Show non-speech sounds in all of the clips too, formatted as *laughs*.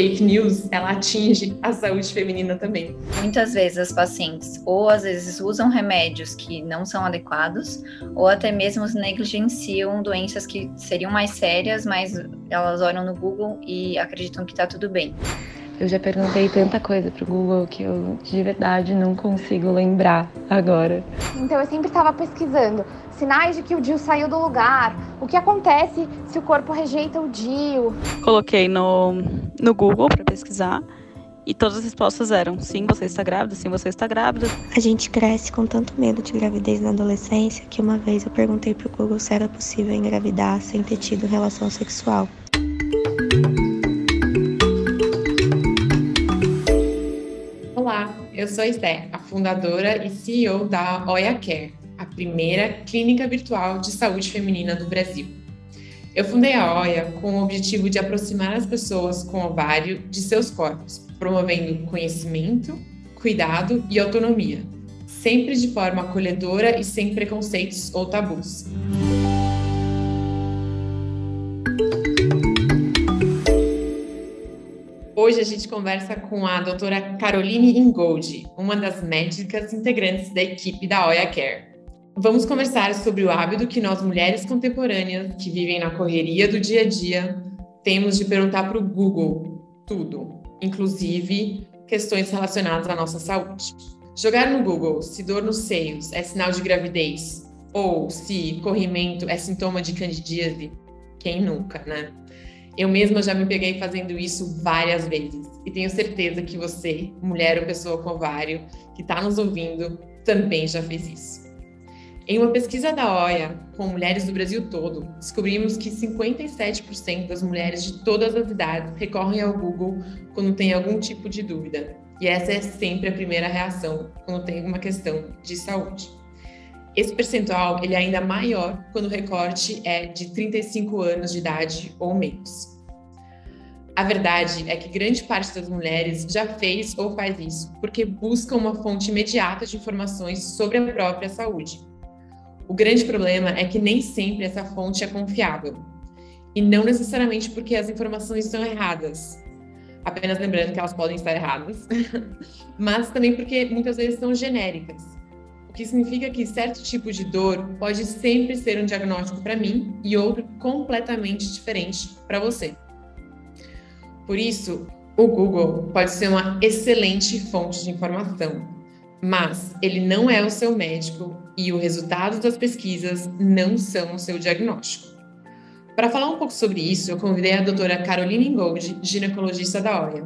fake news, ela atinge a saúde feminina também. Muitas vezes as pacientes ou às vezes usam remédios que não são adequados ou até mesmo negligenciam doenças que seriam mais sérias, mas elas olham no Google e acreditam que está tudo bem. Eu já perguntei tanta coisa pro Google que eu de verdade não consigo lembrar agora. Então eu sempre estava pesquisando sinais de que o DIU saiu do lugar, o que acontece se o corpo rejeita o DIU. Coloquei no, no Google para pesquisar e todas as respostas eram: sim, você está grávida, sim, você está grávida. A gente cresce com tanto medo de gravidez na adolescência que uma vez eu perguntei pro Google se era possível engravidar sem ter tido relação sexual. Eu sou a Esté, a fundadora e CEO da Oia Care, a primeira clínica virtual de saúde feminina do Brasil. Eu fundei a Oia com o objetivo de aproximar as pessoas com ovário de seus corpos, promovendo conhecimento, cuidado e autonomia, sempre de forma acolhedora e sem preconceitos ou tabus. Hoje a gente conversa com a doutora Caroline Ingold, uma das médicas integrantes da equipe da Oya Care. Vamos conversar sobre o hábito que nós mulheres contemporâneas que vivem na correria do dia a dia temos de perguntar para o Google tudo, inclusive questões relacionadas à nossa saúde. Jogar no Google se dor nos seios é sinal de gravidez ou se corrimento é sintoma de candidíase, quem nunca, né? Eu mesma já me peguei fazendo isso várias vezes e tenho certeza que você, mulher ou pessoa com ovário, que está nos ouvindo, também já fez isso. Em uma pesquisa da OIA com mulheres do Brasil todo, descobrimos que 57% das mulheres de todas as idades recorrem ao Google quando tem algum tipo de dúvida. E essa é sempre a primeira reação quando tem alguma questão de saúde. Esse percentual ele é ainda maior quando o recorte é de 35 anos de idade ou menos. A verdade é que grande parte das mulheres já fez ou faz isso porque buscam uma fonte imediata de informações sobre a própria saúde. O grande problema é que nem sempre essa fonte é confiável. E não necessariamente porque as informações são erradas. Apenas lembrando que elas podem estar erradas, *laughs* mas também porque muitas vezes são genéricas o que significa que certo tipo de dor pode sempre ser um diagnóstico para mim e outro completamente diferente para você. Por isso, o Google pode ser uma excelente fonte de informação, mas ele não é o seu médico e os resultados das pesquisas não são o seu diagnóstico. Para falar um pouco sobre isso, eu convidei a doutora Caroline Ingold, ginecologista da OIA.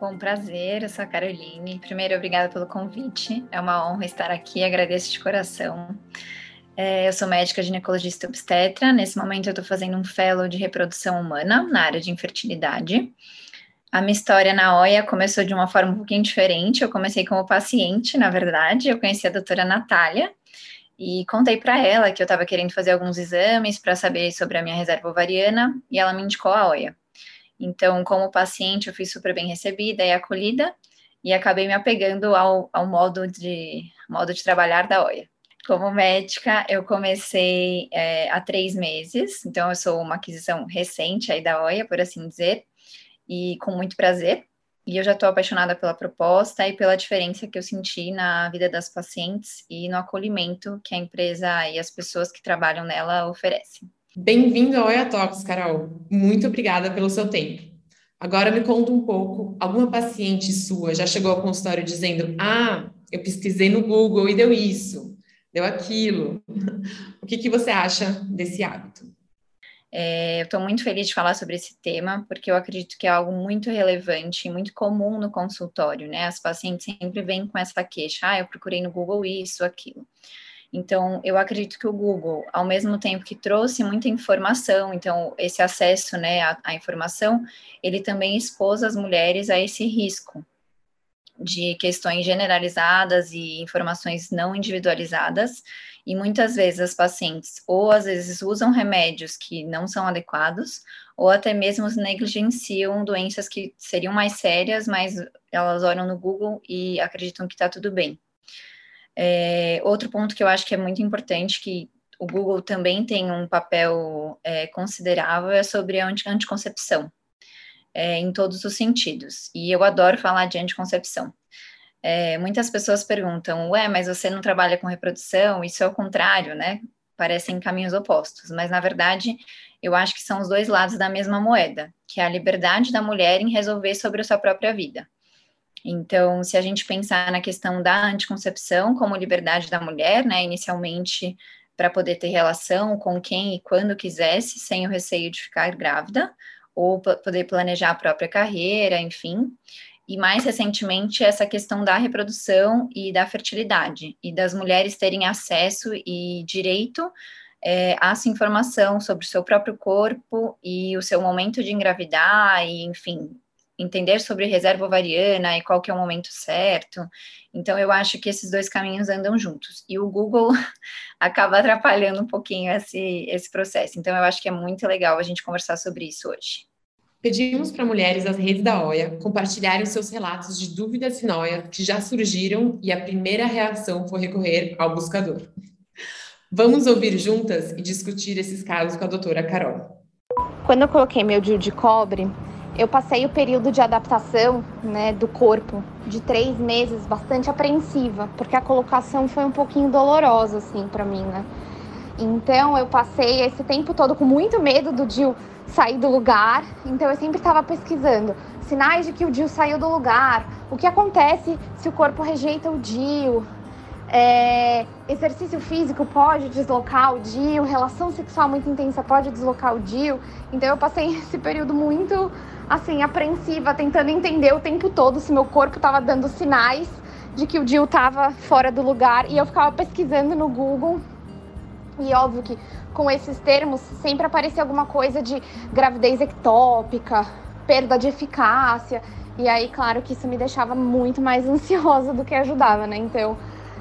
Com prazer, eu sou a Caroline. Primeiro, obrigada pelo convite. É uma honra estar aqui, agradeço de coração. É, eu sou médica ginecologista obstetra. Nesse momento, eu estou fazendo um fellow de reprodução humana na área de infertilidade. A minha história na OIA começou de uma forma um pouquinho diferente. Eu comecei como paciente, na verdade. Eu conheci a doutora Natália e contei para ela que eu estava querendo fazer alguns exames para saber sobre a minha reserva ovariana e ela me indicou a OIA. Então, como paciente, eu fui super bem recebida e acolhida e acabei me apegando ao, ao modo, de, modo de trabalhar da OIA. Como médica, eu comecei é, há três meses, então eu sou uma aquisição recente aí da OIA, por assim dizer, e com muito prazer. E eu já estou apaixonada pela proposta e pela diferença que eu senti na vida das pacientes e no acolhimento que a empresa e as pessoas que trabalham nela oferecem. Bem-vindo ao EA Talks, Carol. Muito obrigada pelo seu tempo. Agora me conta um pouco, alguma paciente sua já chegou ao consultório dizendo: "Ah, eu pesquisei no Google e deu isso, deu aquilo". *laughs* o que, que você acha desse hábito? É, eu estou muito feliz de falar sobre esse tema, porque eu acredito que é algo muito relevante e muito comum no consultório, né? As pacientes sempre vêm com essa queixa, ah, eu procurei no Google isso, aquilo. Então, eu acredito que o Google, ao mesmo tempo que trouxe muita informação, então esse acesso, né, à, à informação, ele também expôs as mulheres a esse risco de questões generalizadas e informações não individualizadas, e muitas vezes as pacientes ou às vezes usam remédios que não são adequados, ou até mesmo negligenciam doenças que seriam mais sérias, mas elas olham no Google e acreditam que está tudo bem. É, outro ponto que eu acho que é muito importante, que o Google também tem um papel é, considerável, é sobre a anticoncepção. é, em todos os sentidos. E eu adoro falar de anticoncepção. É, muitas pessoas perguntam, ué, mas você não trabalha com reprodução? Isso é o contrário, né? Parecem caminhos opostos, mas na verdade eu acho que são os dois lados da mesma moeda, que é a liberdade da mulher em resolver sobre a sua própria vida. Então, se a gente pensar na questão da anticoncepção como liberdade da mulher, né, inicialmente para poder ter relação com quem e quando quisesse, sem o receio de ficar grávida, ou poder planejar a própria carreira, enfim. E mais recentemente, essa questão da reprodução e da fertilidade, e das mulheres terem acesso e direito é, a essa informação sobre o seu próprio corpo e o seu momento de engravidar, e enfim, entender sobre reserva ovariana e qual que é o momento certo. Então, eu acho que esses dois caminhos andam juntos. E o Google *laughs* acaba atrapalhando um pouquinho esse, esse processo. Então, eu acho que é muito legal a gente conversar sobre isso hoje. Pedimos para mulheres das redes da OIA compartilharem seus relatos de dúvidas e noias que já surgiram e a primeira reação foi recorrer ao buscador. Vamos ouvir juntas e discutir esses casos com a doutora Carol. Quando eu coloquei meu DIU de cobre, eu passei o período de adaptação né, do corpo de três meses bastante apreensiva, porque a colocação foi um pouquinho dolorosa assim para mim, né? Então eu passei esse tempo todo com muito medo do Dil sair do lugar. Então eu sempre estava pesquisando sinais de que o Dil saiu do lugar, o que acontece se o corpo rejeita o Dil, é, exercício físico pode deslocar o DIU, relação sexual muito intensa pode deslocar o DIU. Então eu passei *laughs* esse período muito assim apreensiva, tentando entender o tempo todo se meu corpo estava dando sinais de que o DIU estava fora do lugar e eu ficava pesquisando no Google. E óbvio que com esses termos sempre aparecia alguma coisa de gravidez ectópica, perda de eficácia. E aí, claro que isso me deixava muito mais *laughs* ansiosa do que ajudava, né? Então,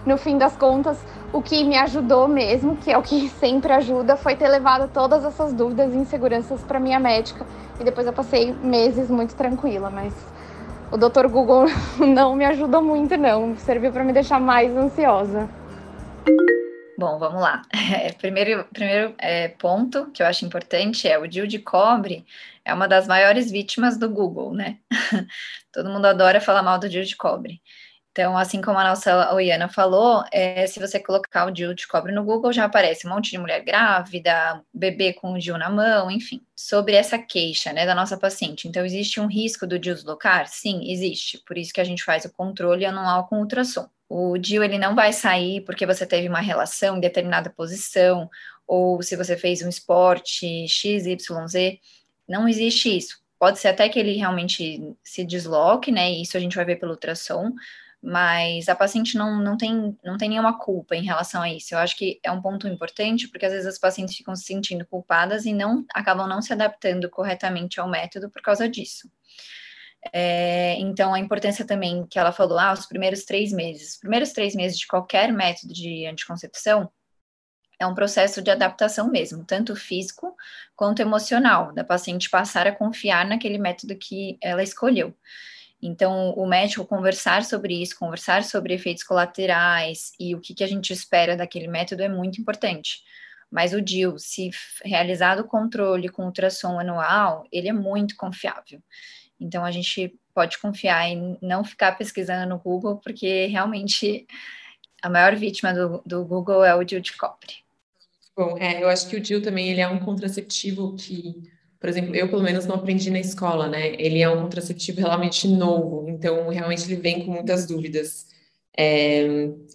no fim das contas, o que me ajudou mesmo, que é o que *laughs* sempre ajuda, foi ter levado todas essas dúvidas e inseguranças para minha médica. E depois eu passei meses muito tranquila, mas o Dr. Google *laughs* não me ajudou muito não, serviu para me deixar mais ansiosa. Bom, vamos lá. *laughs* É, primeiro primeiro é, ponto que eu acho importante é o DIU de cobre é uma das maiores vítimas do Google, né? *laughs* Todo mundo adora falar mal do DIU de cobre. Então, assim como a nossa Oiana falou, é, se você colocar o DIU de cobre no Google, já aparece um monte de mulher grávida, bebê com o DIU na mão, enfim. Sobre essa queixa, né, da nossa paciente. Então, existe um risco do DIU deslocar? Sim, existe. Por isso que a gente faz o controle anual com ultrassom. O DIU, ele não vai sair porque você teve uma relação em determinada posição, ou se você fez um esporte X, Y, Z. Não existe isso. Pode ser até que ele realmente se desloque, né, isso a gente vai ver pelo ultrassom, mas a paciente não, não, tem, não tem nenhuma culpa em relação a isso. Eu acho que é um ponto importante, porque às vezes as pacientes ficam se sentindo culpadas e não acabam não se adaptando corretamente ao método por causa disso. É, então, a importância também que ela falou, ah, os primeiros três meses. Os primeiros três meses de qualquer método de anticoncepção é um processo de adaptação mesmo, tanto físico quanto emocional, da paciente passar a confiar naquele método que ela escolheu. Então, o médico conversar sobre isso, conversar sobre efeitos colaterais e o que, que a gente espera daquele método é muito importante. Mas o DIL, se realizado o controle com ultrassom anual, ele é muito confiável. Então, a gente pode confiar em não ficar pesquisando no Google, porque realmente a maior vítima do, do Google é o DIL de cobre. Bom, é, eu acho que o DIL também ele é um contraceptivo que por exemplo, eu pelo menos não aprendi na escola, né? Ele é um contraceptivo realmente novo, então realmente ele vem com muitas dúvidas. É,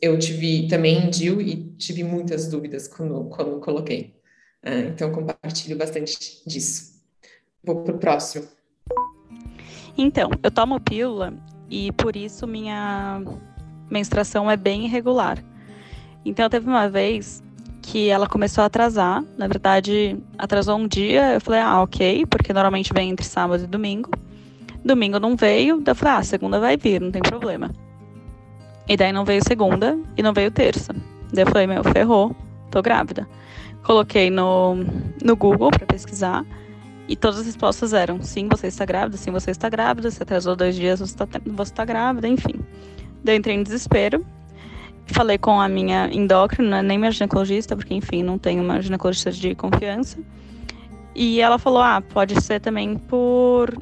eu tive também DIU e tive muitas dúvidas quando, quando coloquei. É, então compartilho bastante disso. Vou para o próximo. Então, eu tomo pílula e por isso minha menstruação é bem irregular. Então, teve uma vez que ela começou a atrasar. Na verdade, atrasou um dia. Eu falei, ah, ok, porque normalmente vem entre sábado e domingo. Domingo não veio, daí eu falei, ah, segunda vai vir, não tem problema. E daí não veio segunda e não veio terça. Daí eu falei, meu, ferrou, tô grávida. Coloquei no, no Google para pesquisar e todas as respostas eram: sim, você está grávida, sim, você está grávida, você atrasou dois dias, você está, você está grávida, enfim. Eu entrei em desespero Falei com a minha endócrina, nem minha ginecologista, porque enfim, não tenho uma ginecologista de confiança. E ela falou: ah, pode ser também por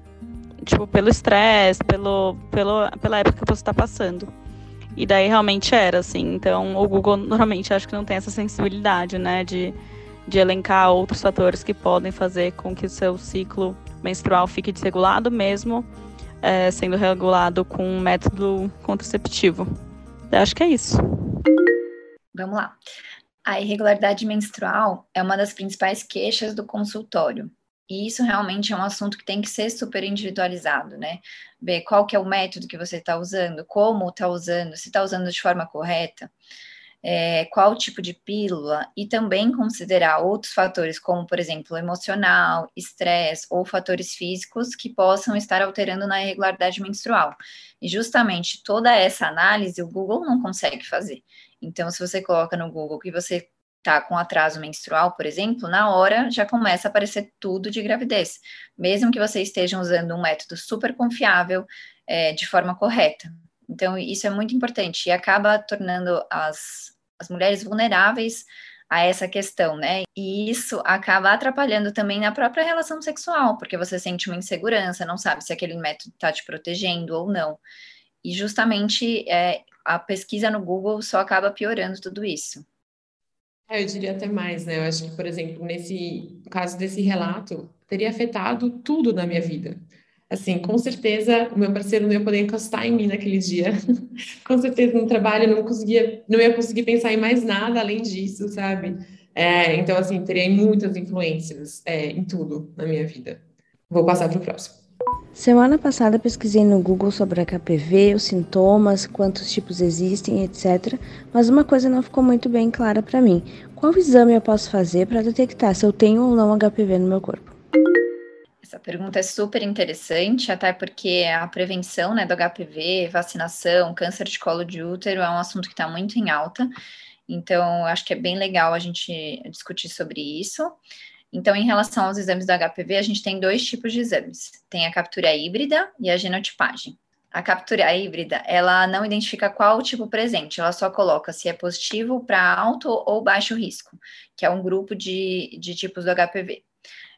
tipo, pelo estresse, pelo, pelo, pela época que você está passando. E daí realmente era, assim. Então, o Google normalmente acho que não tem essa sensibilidade, né, de, de elencar outros fatores que podem fazer com que seu ciclo menstrual fique desregulado, mesmo é, sendo regulado com um método contraceptivo. Eu acho que é isso. Vamos lá. A irregularidade menstrual é uma das principais queixas do consultório. E isso realmente é um assunto que tem que ser super individualizado, né? Ver qual que é o método que você está usando, como está usando, se está usando de forma correta, é, qual tipo de pílula, e também considerar outros fatores, como, por exemplo, emocional, estresse ou fatores físicos que possam estar alterando na irregularidade menstrual. E justamente toda essa análise o Google não consegue fazer. Então, se você coloca no Google que você está com atraso menstrual, por exemplo, na hora já começa a aparecer tudo de gravidez, mesmo que você esteja usando um método super confiável é, de forma correta. Então, isso é muito importante e acaba tornando as, as mulheres vulneráveis a essa questão, né? E isso acaba atrapalhando também na própria relação sexual, porque você sente uma insegurança, não sabe se aquele método está te protegendo ou não. E justamente é, a pesquisa no Google só acaba piorando tudo isso. É, eu diria até mais, né? Eu acho que, por exemplo, nesse caso desse relato, teria afetado tudo na minha vida. Assim, com certeza o meu parceiro não ia poder encostar em mim naquele dia. *laughs* com certeza no trabalho eu não conseguia, não ia conseguir pensar em mais nada além disso, sabe? É, então, assim, teria muitas influências é, em tudo na minha vida. Vou passar para o próximo. Semana passada pesquisei no Google sobre HPV, os sintomas, quantos tipos existem, etc. Mas uma coisa não ficou muito bem clara para mim. Qual exame eu posso fazer para detectar se eu tenho ou não HPV no meu corpo? Essa pergunta é super interessante, até porque a prevenção né, do HPV, vacinação, câncer de colo de útero é um assunto que está muito em alta. Então, acho que é bem legal a gente discutir sobre isso. Então, em relação aos exames do HPV, a gente tem dois tipos de exames. Tem a captura híbrida e a genotipagem. A captura híbrida, ela não identifica qual tipo presente, ela só coloca se é positivo para alto ou baixo risco, que é um grupo de, de tipos do HPV.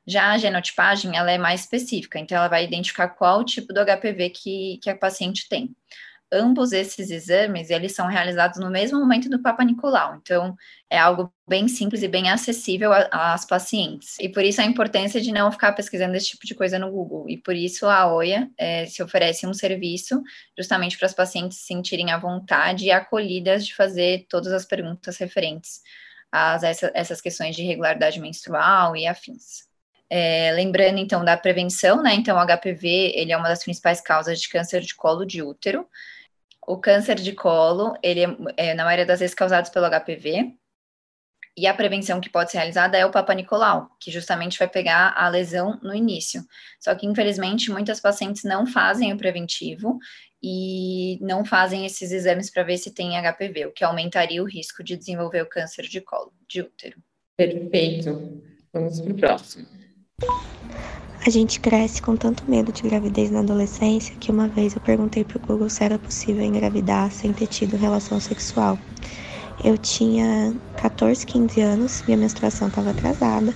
Já a genotipagem, ela é mais específica, então ela vai identificar qual tipo do HPV que, que a paciente tem. Ambos esses exames, eles são realizados no mesmo momento do Papa Nicolau, então é algo bem simples e bem acessível às pacientes, e por isso a importância de não ficar pesquisando esse tipo de coisa no Google, e por isso a OIA é, se oferece um serviço justamente para as pacientes se sentirem à vontade e acolhidas de fazer todas as perguntas referentes a essa, essas questões de irregularidade menstrual e afins. É, lembrando então da prevenção, né? Então, o HPV ele é uma das principais causas de câncer de colo de útero. O câncer de colo, ele é, é, na maioria das vezes, causado pelo HPV. E a prevenção que pode ser realizada é o Papa Nicolau, que justamente vai pegar a lesão no início. Só que, infelizmente, muitas pacientes não fazem o preventivo e não fazem esses exames para ver se tem HPV, o que aumentaria o risco de desenvolver o câncer de colo de útero. Perfeito. Vamos para o próximo. A gente cresce com tanto medo de gravidez na adolescência que uma vez eu perguntei pro Google se era possível engravidar sem ter tido relação sexual. Eu tinha 14, 15 anos, minha menstruação estava atrasada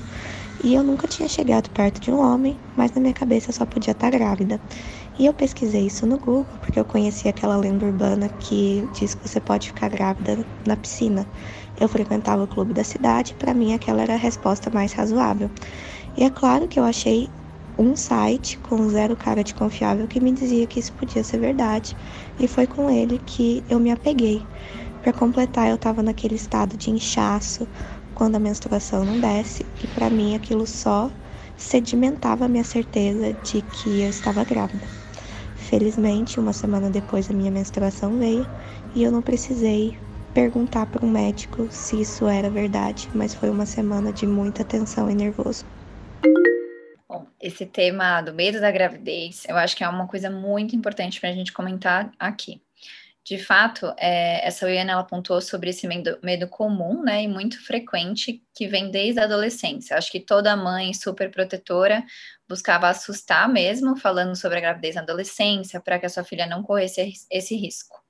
e eu nunca tinha chegado perto de um homem, mas na minha cabeça só podia estar grávida. E eu pesquisei isso no Google porque eu conhecia aquela lenda urbana que diz que você pode ficar grávida na piscina. Eu frequentava o clube da cidade, para mim aquela era a resposta mais razoável. E é claro que eu achei um site com zero cara de confiável que me dizia que isso podia ser verdade, e foi com ele que eu me apeguei. Para completar, eu estava naquele estado de inchaço quando a menstruação não desce, e para mim aquilo só sedimentava a minha certeza de que eu estava grávida. Felizmente, uma semana depois a minha menstruação veio e eu não precisei perguntar para um médico se isso era verdade, mas foi uma semana de muita tensão e nervoso. Bom, esse tema do medo da gravidez, eu acho que é uma coisa muito importante para a gente comentar aqui. De fato, é, essa Uiana ela apontou sobre esse medo, medo, comum, né, e muito frequente, que vem desde a adolescência. Acho que toda mãe super protetora buscava assustar mesmo, falando sobre a gravidez na adolescência, para que a sua filha não corresse esse risco.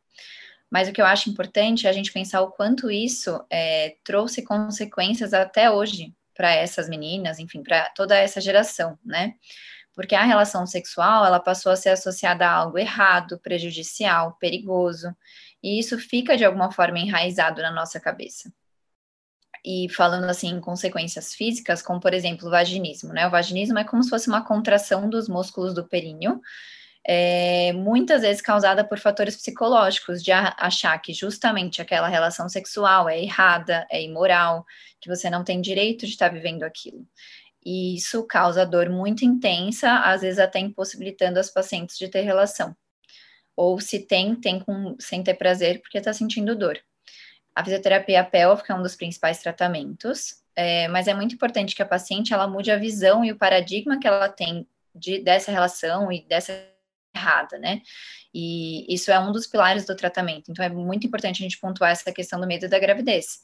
Mas o que eu acho importante é a gente pensar o quanto isso é, trouxe consequências até hoje para essas meninas, enfim, para toda essa geração, né? Porque a relação sexual, ela passou a ser associada a algo errado, prejudicial, perigoso, e isso fica de alguma forma enraizado na nossa cabeça. E falando assim em consequências físicas, como por exemplo o vaginismo, né? O vaginismo é como se fosse uma contração dos músculos do períneo, é, muitas vezes causada por fatores psicológicos, de achar que justamente aquela relação sexual é errada, é imoral, que você não tem direito de estar vivendo aquilo. E isso causa dor muito intensa, às vezes até impossibilitando as pacientes de ter relação. Ou se tem, tem com, sem ter prazer porque está sentindo dor. A fisioterapia pélvica é um dos principais tratamentos, é, mas é muito importante que a paciente ela mude a visão e o paradigma que ela tem de, dessa relação e dessa errada, né? E isso é um dos pilares do tratamento. Então é muito importante a gente pontuar essa questão do medo da gravidez.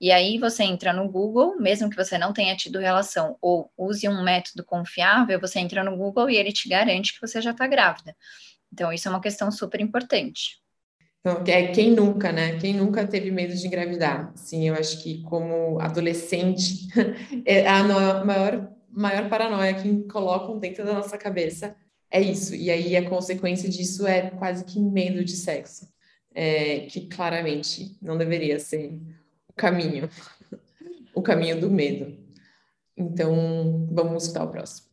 E aí você entra no Google, mesmo que você não tenha tido relação ou use um método confiável, você entra no Google e ele te garante que você já está grávida. Então isso é uma questão super importante. Então, é quem nunca, né? Quem nunca teve medo de engravidar? Sim, eu acho que como adolescente *laughs* é a maior maior paranoia que colocam dentro da nossa cabeça é isso. E aí a consequência disso é quase que medo de sexo, é, que claramente não deveria ser o caminho, o caminho do medo. Então, vamos escutar o próximo.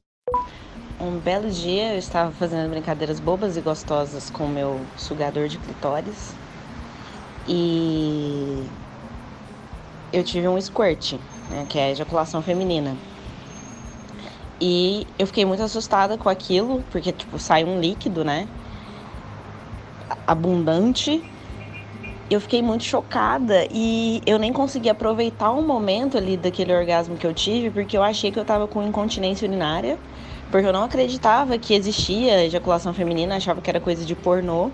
Um belo dia eu estava fazendo brincadeiras bobas e gostosas com meu sugador de clitóris e eu tive um squirt, né, que é a ejaculação feminina. E eu fiquei muito assustada com aquilo, porque, tipo, sai um líquido, né? Abundante. Eu fiquei muito chocada e eu nem consegui aproveitar o momento ali daquele orgasmo que eu tive, porque eu achei que eu tava com incontinência urinária, porque eu não acreditava que existia ejaculação feminina, achava que era coisa de pornô.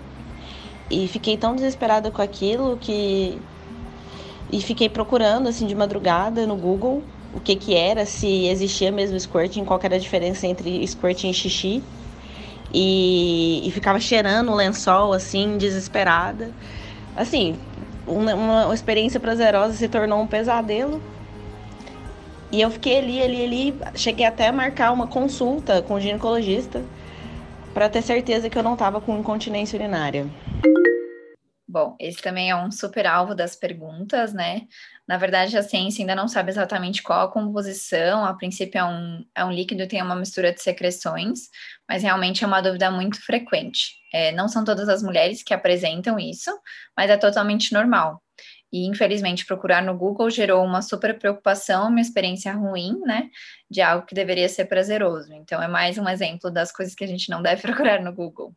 E fiquei tão desesperada com aquilo que. E fiquei procurando, assim, de madrugada no Google o que que era, se existia mesmo squirting, qual era a diferença entre squirting e xixi. E, e ficava cheirando o lençol, assim, desesperada. Assim, uma, uma experiência prazerosa se tornou um pesadelo. E eu fiquei ali, ali, ali, cheguei até a marcar uma consulta com o ginecologista para ter certeza que eu não estava com incontinência urinária. Bom, esse também é um super alvo das perguntas, né? Na verdade, a ciência ainda não sabe exatamente qual a composição, a princípio é um, é um líquido, tem uma mistura de secreções, mas realmente é uma dúvida muito frequente. É, não são todas as mulheres que apresentam isso, mas é totalmente normal. E, infelizmente, procurar no Google gerou uma super preocupação, uma experiência ruim, né? De algo que deveria ser prazeroso. Então, é mais um exemplo das coisas que a gente não deve *laughs* procurar no Google.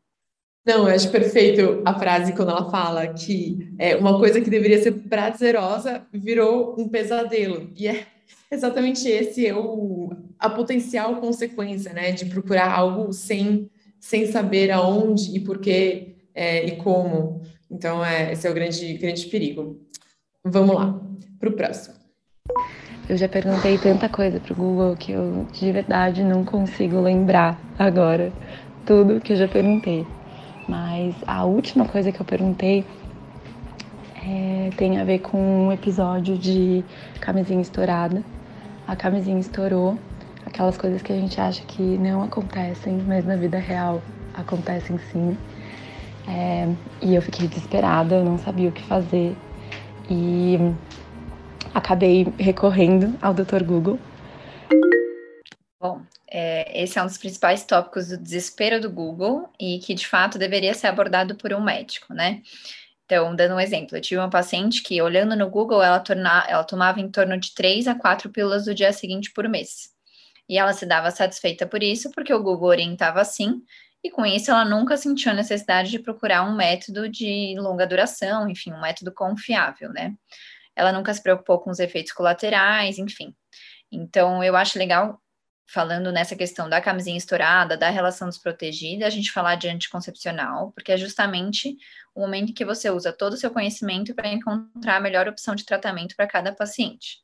Não, eu acho perfeito a frase quando ela fala que é uma coisa que deveria ser prazerosa virou um pesadelo. E é *laughs* exatamente esse é o, a potencial consequência, né, de procurar algo sem, sem saber aonde e porquê é, e como. Então, é, esse é o grande, grande perigo. Vamos lá, para o próximo. Eu já perguntei tanta coisa para o Google que eu de verdade não consigo lembrar agora tudo que eu já perguntei. Mas a última coisa que eu perguntei é, tem a ver com um episódio de camisinha estourada. A camisinha estourou, aquelas coisas que a gente acha que não acontecem, mas na vida real acontecem sim. É, e eu fiquei desesperada, eu não sabia o que fazer. E acabei recorrendo ao Dr. Google. Bom, é, esse é um dos principais tópicos do desespero do Google e que de fato deveria ser abordado por um médico, né? Então, dando um exemplo, eu tive uma paciente que, olhando no Google, ela, torna, ela tomava em torno de três a quatro pílulas do dia seguinte por mês. E ela se dava satisfeita por isso, porque o Google orientava assim, e com isso ela nunca sentiu a necessidade de procurar um método de longa duração, enfim, um método confiável, né? Ela nunca se preocupou com os efeitos colaterais, enfim. Então, eu acho legal falando nessa questão da camisinha estourada, da relação desprotegida, a gente falar de anticoncepcional, porque é justamente o momento em que você usa todo o seu conhecimento para encontrar a melhor opção de tratamento para cada paciente.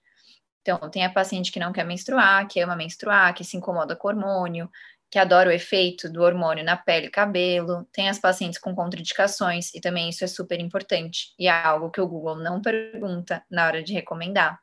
Então, tem a paciente que não quer menstruar, que ama menstruar, que se incomoda com hormônio, que adora o efeito do hormônio na pele e cabelo, tem as pacientes com contraindicações, e também isso é super importante, e é algo que o Google não pergunta na hora de recomendar.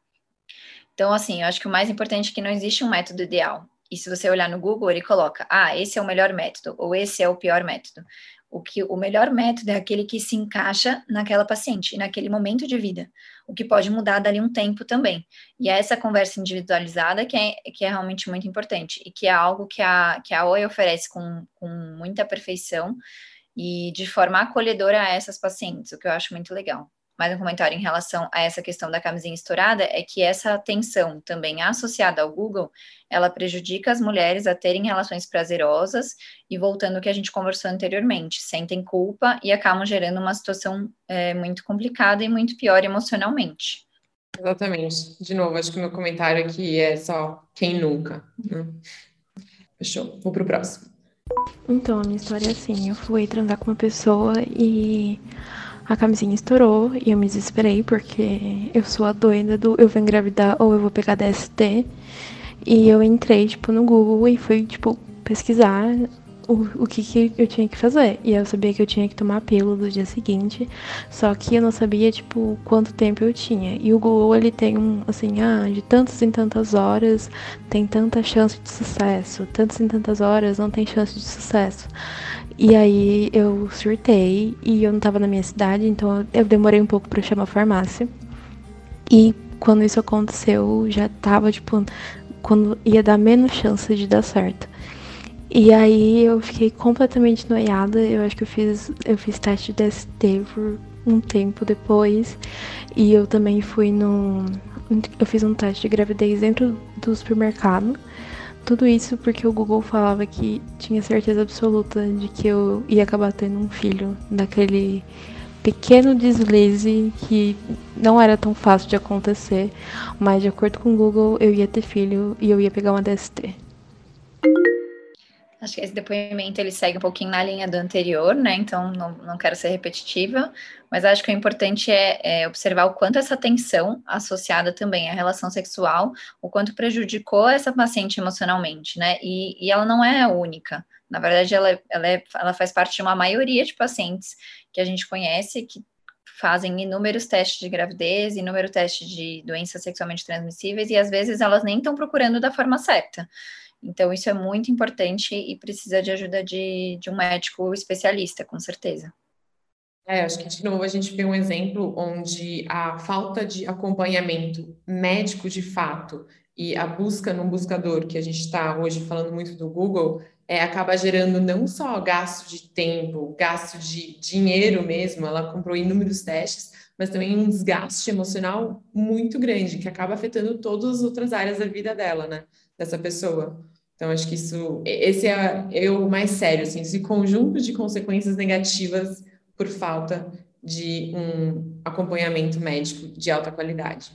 Então, assim, eu acho que o mais importante é que não existe um método ideal. E se você olhar no Google, ele coloca, ah, esse é o melhor método, ou esse é o pior método. O que o melhor método é aquele que se encaixa naquela paciente, naquele momento de vida, o que pode mudar dali um tempo também. E é essa conversa individualizada que é, que é realmente muito importante e que é algo que a, que a OI oferece com, com muita perfeição e de forma acolhedora a essas pacientes, o que eu acho muito legal mais um comentário em relação a essa questão da camisinha estourada é que essa tensão também associada ao Google, ela prejudica as mulheres a terem relações prazerosas e voltando ao que a gente conversou anteriormente, sentem culpa e acabam gerando uma situação é, muito complicada e muito pior emocionalmente. Exatamente. De novo, acho que o meu comentário aqui é só quem nunca. Né? Fechou. Vou pro próximo. Então, a minha história é assim, eu fui transar com uma pessoa e a camisinha estourou e eu me desesperei porque eu sou a doida do eu vou engravidar ou eu vou pegar DST. E eu entrei, tipo, no Google e fui, tipo, pesquisar o, o que, que eu tinha que fazer. E eu sabia que eu tinha que tomar pílula do dia seguinte, só que eu não sabia, tipo, quanto tempo eu tinha. E o Google, ele tem um, assim, ah, de tantas em tantas horas tem tanta chance de sucesso, tantas em tantas horas não tem chance de sucesso. E aí eu surtei e eu não tava na minha cidade, então eu demorei um pouco para chamar a farmácia. E quando isso aconteceu, já tava tipo quando ia dar menos chance de dar certo. E aí eu fiquei completamente noiada. Eu acho que eu fiz eu fiz teste de DST por um tempo depois. E eu também fui no eu fiz um teste de gravidez dentro do supermercado. Tudo isso porque o Google falava que tinha certeza absoluta de que eu ia acabar tendo um filho daquele pequeno deslize que não era tão fácil de acontecer, mas de acordo com o Google eu ia ter filho e eu ia pegar uma DST. Acho que esse depoimento ele segue um pouquinho na linha do anterior, né? Então não, não quero ser repetitiva, mas acho que o importante é, é, observar o quanto essa tensão associada também à relação sexual, o quanto prejudicou essa paciente emocionalmente, né? E, e ela não é única. Na verdade, ela, ela, é, ela faz parte de uma maioria de pacientes que a gente conhece que fazem inúmeros testes de gravidez, inúmeros testes de doenças sexualmente transmissíveis, e às vezes elas nem estão procurando da forma certa. Então, isso é muito importante e precisa de ajuda de, de um médico especialista, com certeza. É, acho que de novo a gente vê um exemplo onde a falta de acompanhamento médico de fato e a busca no buscador, que a gente está hoje falando muito do Google, é, acaba gerando não só gasto de tempo, gasto de dinheiro mesmo, ela comprou inúmeros testes, mas também um desgaste emocional muito grande, que acaba afetando todas as outras áreas da vida dela, né? Dessa pessoa. Então, acho que isso, esse é, é o mais sério, assim, esse conjunto de consequências negativas por falta de um acompanhamento médico de alta qualidade.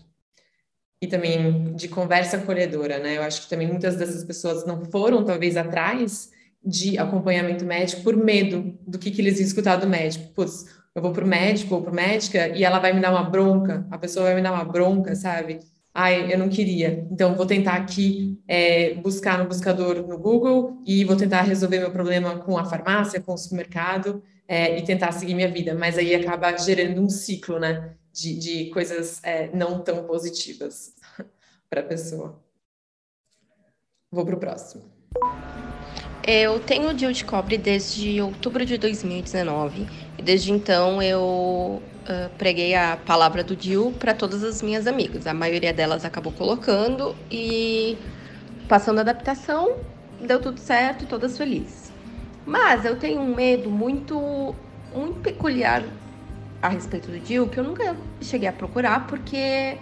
E também de conversa acolhedora, né? Eu acho que também muitas dessas pessoas não foram, talvez, atrás de acompanhamento médico por medo do que, que eles iam escutar do médico. Putz, eu vou para o médico ou para médica e ela vai me dar uma bronca, a pessoa vai me dar uma bronca, sabe? Ai, eu não queria. Então, vou tentar aqui é, buscar no buscador no Google e vou tentar resolver meu problema com a farmácia, com o supermercado é, e tentar seguir minha vida. Mas aí acaba gerando um ciclo, né? De, de coisas é, não tão positivas *laughs* para a pessoa. Vou para o próximo. Eu tenho o DIU de cobre desde outubro de 2019 e desde então eu uh, preguei a palavra do DIU para todas as minhas amigas. A maioria delas acabou colocando e passando a adaptação, deu tudo certo, todas felizes. Mas eu tenho um medo muito, muito peculiar a respeito do DIU que eu nunca cheguei a procurar porque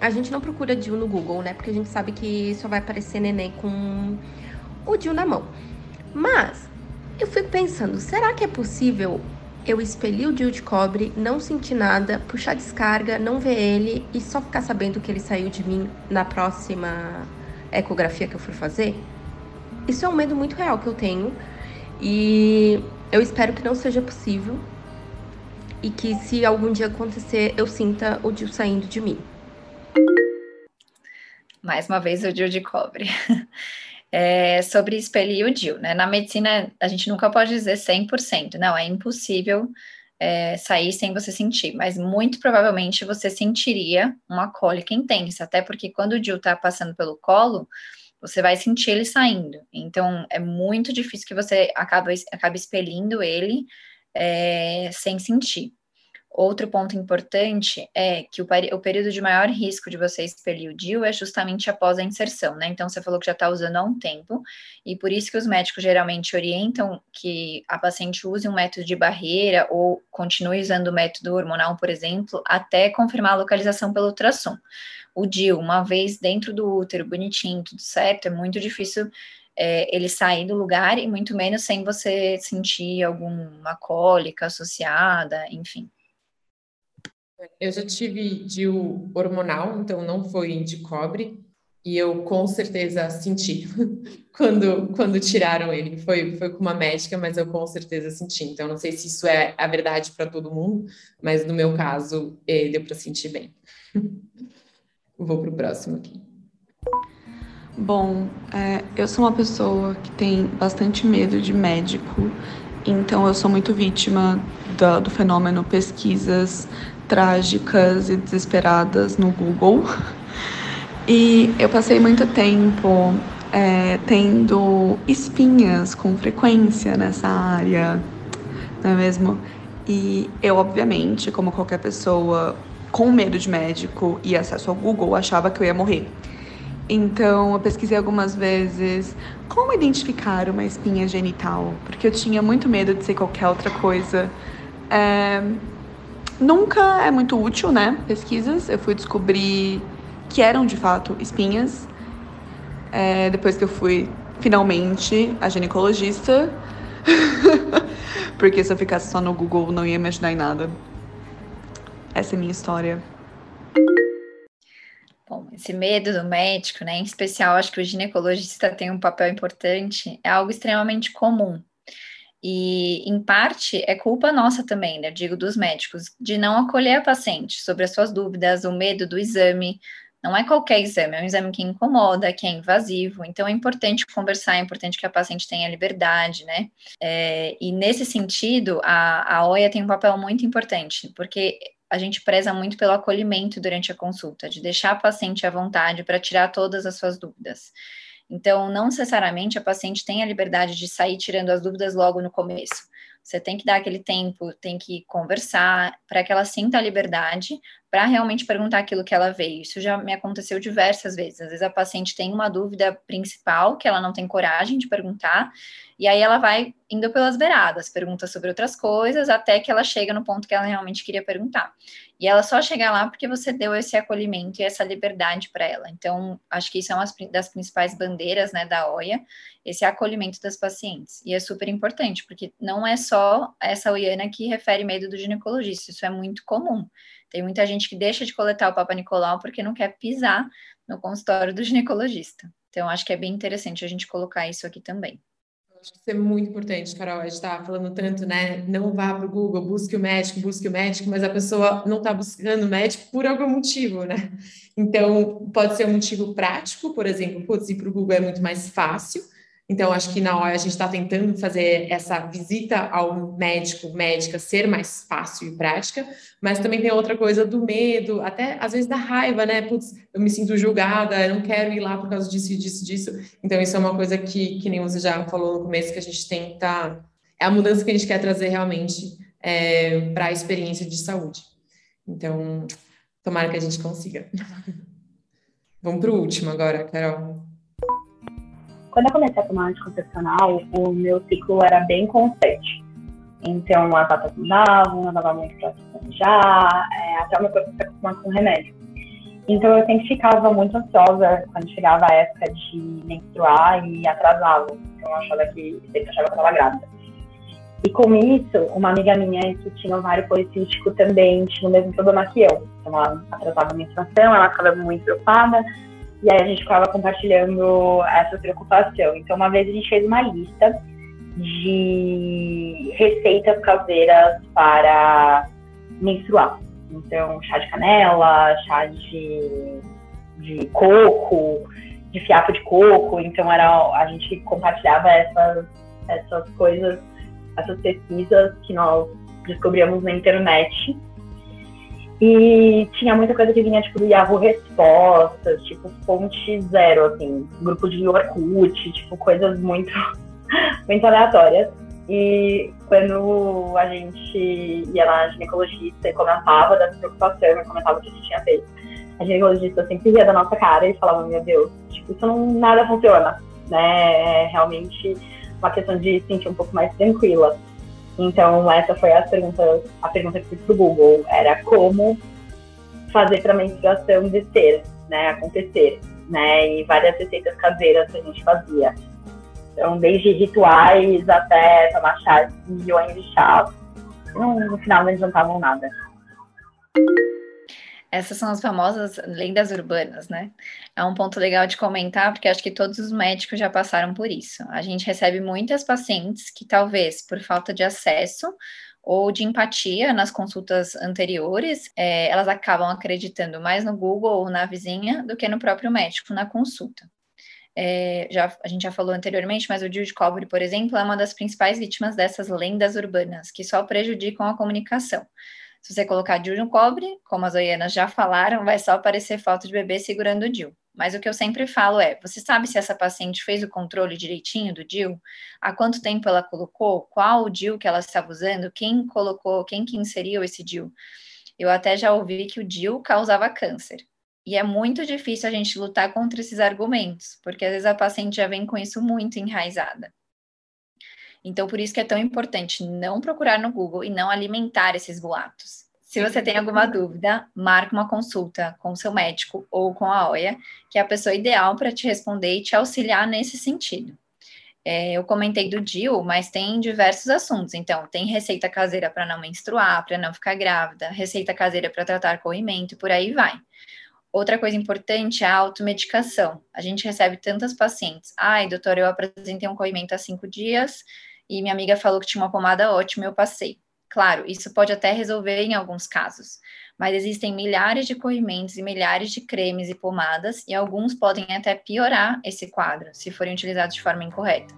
a gente não procura DIU no Google, né? Porque a gente sabe que só vai aparecer neném com o DIU na mão. Mas eu fico pensando, será que é possível eu expelir o DIU de cobre, não sentir nada, puxar descarga, não ver ele e só ficar sabendo que ele saiu de mim na próxima ecografia que eu for fazer? Isso é um medo muito real que eu tenho e eu espero que não seja possível e que se algum dia acontecer eu sinta o DIU saindo de mim. Mais uma vez o DIU de cobre. *laughs* é, sobre expelir o DIU, né? Na medicina, a gente nunca pode dizer 100%, não, é impossível é, sair sem você sentir, mas muito provavelmente você sentiria uma cólica intensa, até porque quando o DIU está passando pelo colo, você vai sentir ele saindo. Então, é muito difícil que você acabe, acabe expelindo ele é, sem sentir. Outro ponto importante é que o, o, período de maior risco de você expelir o DIU é justamente após a inserção, né? Então, você falou que já está usando há um tempo, e por isso que os médicos geralmente orientam que a paciente use um método de barreira ou continue usando o método hormonal, por exemplo, até confirmar a localização pelo ultrassom. O DIU, uma vez dentro do útero, bonitinho, tudo certo, é muito difícil é, ele sair do lugar e muito menos sem você sentir alguma cólica associada, enfim. Eu já tive DIU hormonal, então não foi de cobre, e eu com certeza senti *laughs* quando, quando tiraram ele. Foi, foi com uma médica, mas eu com certeza senti. Então, não sei se isso é a verdade para todo mundo, mas no meu caso, eh, deu para sentir bem. *laughs* Vou para o próximo aqui. Bom, é, eu sou uma pessoa que tem bastante medo de médico, então eu sou muito vítima do, do fenômeno pesquisas trágicas e desesperadas no Google. *laughs* E eu passei muito tempo é, tendo espinhas com frequência nessa área, não é mesmo? E eu, obviamente, como qualquer pessoa com medo de médico e acesso ao Google, achava que eu ia morrer. Então, eu pesquisei algumas vezes como identificar uma espinha genital, porque eu tinha muito medo de ser qualquer outra coisa. É, Nunca é muito útil, né? Pesquisas. Eu fui descobrir que eram de fato espinhas. É, depois que eu fui finalmente a ginecologista. *laughs* Porque se eu ficasse só no Google não ia imaginar em nada. Essa é a minha história. Bom, esse medo do médico, né? Em especial, acho que o ginecologista tem um papel importante, é algo extremamente comum. E, em parte, é culpa nossa também, né? Digo dos médicos, de não acolher a paciente sobre as suas dúvidas, o medo do exame. Não é qualquer exame, é um exame que incomoda, que é invasivo. Então, é importante conversar, é importante que a paciente tenha liberdade, né? É, e, nesse sentido, a, a OIA tem um papel muito importante, porque a gente preza muito pelo acolhimento durante a consulta, de deixar a paciente à vontade para tirar todas as suas dúvidas. Então, não necessariamente a paciente tem a liberdade de sair tirando as dúvidas logo no começo. Você tem que dar aquele tempo, tem que conversar para que ela sinta a liberdade para realmente perguntar aquilo que ela veio. Isso já me aconteceu diversas vezes. Às vezes a paciente tem uma dúvida principal que ela não tem coragem de perguntar, e aí ela vai indo pelas beiradas, pergunta sobre outras coisas, até que ela chega no ponto que ela realmente queria perguntar. E ela só chega lá porque você deu esse acolhimento e essa liberdade para ela. Então, acho que isso é uma das principais bandeiras né, da OIA, esse acolhimento das pacientes. E é super importante, porque não é só essa OIANA que refere medo do ginecologista, isso é muito comum. Tem muita gente que deixa de coletar o Papa Nicolau porque não quer pisar no consultório do ginecologista. Então, acho que é bem interessante a gente colocar isso aqui também acho que isso é muito importante, Carol. A gente está falando tanto, né? Não vá para o Google, busque o médico, busque o médico, mas a pessoa não está buscando o médico por algum motivo, né? Então, pode ser um motivo prático, por exemplo, putz, ir para o Google é muito mais fácil, então, acho que na hora a gente está tentando fazer essa visita ao médico, médica, ser mais fácil e prática, mas também tem outra coisa do medo, até às vezes da raiva, né? Putz, eu me sinto julgada, eu não quero ir lá por causa disso, disso, disso. Então, isso é uma coisa que, que nem você já falou no começo, que a gente tenta. É a mudança que a gente quer trazer realmente é, para a experiência de saúde. Então, tomara que a gente consiga. *laughs* Vamos para o último agora, Carol. Quando eu comecei a tomar anticoncepcional, o meu ciclo era bem constante. Então, as datas mudavam, eu dava muito pra já, é, até o meu corpo se acostumar com remédio. Então, eu sempre ficava muito ansiosa quando chegava a época de menstruar e atrasava. Então, eu achava que, sempre achava que eu estava grávida. E com isso, uma amiga minha que tinha ovário policístico também tinha o mesmo problema que eu. Então, ela atrasava a menstruação, ela ficava muito preocupada e aí a gente ficava compartilhando essa preocupação. Então, uma vez a gente fez uma lista de receitas caseiras para menstruar. Então, chá de canela, chá de, de coco, de fiapo de coco. Então, era, a gente compartilhava essas, essas coisas, essas pesquisas que nós descobríamos na internet. E tinha muita coisa que vinha, tipo, do Yahoo Respostas, tipo, fonte zero, assim, grupo de Orkut, tipo, coisas muito, *laughs* muito aleatórias. E quando a gente ia na ginecologista e comentava dessa preocupação, e comentava o que a gente tinha feito, a ginecologista sempre ria da nossa cara e falava, meu Deus, tipo, isso não, nada funciona, né? É realmente uma questão de se sentir um pouco mais tranquila. Então, essa foi a pergunta, a pergunta que fiz pro Google, era como fazer para a menstruação descer, né, acontecer, né, e várias receitas caseiras que a gente fazia. Então, desde rituais até tomar chá, milhões de chá. No, no final não adiantavam nada. Essas são as famosas lendas urbanas, né? É um ponto legal de comentar, porque acho que todos os médicos já passaram por isso. A gente recebe muitas pacientes que, talvez por falta de acesso ou de empatia nas consultas anteriores, é, elas acabam acreditando mais no Google ou na vizinha do que no próprio médico na consulta. É, já, a gente já falou anteriormente, mas o Dio de Cobre, por exemplo, é uma das principais vítimas dessas lendas urbanas, que só prejudicam a comunicação. Se você colocar Dil no cobre, como as oianas já falaram, vai só aparecer foto de bebê segurando o Dil. Mas o que eu sempre falo é: você sabe se essa paciente fez o controle direitinho do DIL? Há quanto tempo ela colocou? Qual o DIL que ela estava usando? Quem colocou? Quem que inseriu esse DIL? Eu até já ouvi que o DIL causava câncer. E é muito difícil a gente lutar contra esses argumentos, porque às vezes a paciente já vem com isso muito enraizada. Então, por isso que é tão importante não procurar no Google e não alimentar esses boatos. Se você tem alguma dúvida, marque uma consulta com o seu médico ou com a OIA, que é a pessoa ideal para te responder e te auxiliar nesse sentido. É, eu comentei do DIU, mas tem diversos assuntos. Então, tem receita caseira para não menstruar, para não ficar grávida, receita caseira para tratar corrimento e por aí vai. Outra coisa importante é a automedicação. A gente recebe tantas pacientes. Ai, doutor, eu apresentei um corrimento há cinco dias, e minha amiga falou que tinha uma pomada ótima, eu passei. Claro, isso pode até resolver em alguns casos, mas existem milhares de corrimentos e milhares de cremes e pomadas, e alguns podem até piorar esse quadro, se forem utilizados de forma incorreta.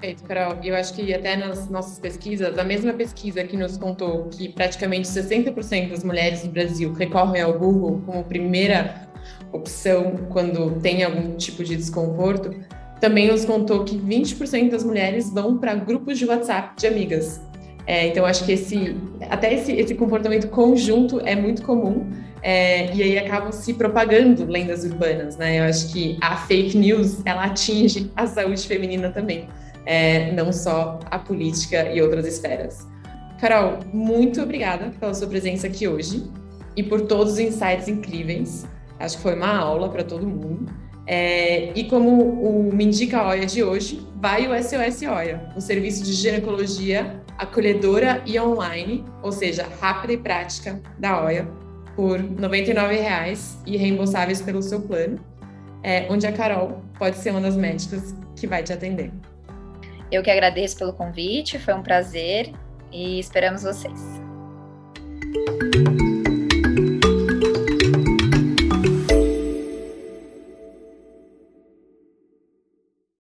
Perfeito, Carol. Eu acho que até nas nossas pesquisas, a mesma pesquisa que nos contou que praticamente 60% das mulheres no Brasil recorrem ao Google como primeira opção quando tem algum tipo de desconforto, também nos contou que 20% das mulheres vão para grupos de WhatsApp de amigas. É, então, acho que esse, até esse, esse comportamento conjunto é muito comum. É, e aí acabam se propagando lendas urbanas, né? Eu acho que a fake news ela atinge a saúde feminina também, é, não só a política e outras esferas. Carol, muito obrigada pela sua presença aqui hoje e por todos os insights incríveis. Acho que foi uma aula para todo mundo. É, e como o Me Indica Oia de hoje, vai o SOS Oia, o serviço de ginecologia acolhedora e online, ou seja, rápida e prática da Oia, por R$ 99,00 e reembolsáveis pelo seu plano, é, onde a Carol pode ser uma das médicas que vai te atender. Eu que agradeço pelo convite, foi um prazer e esperamos vocês.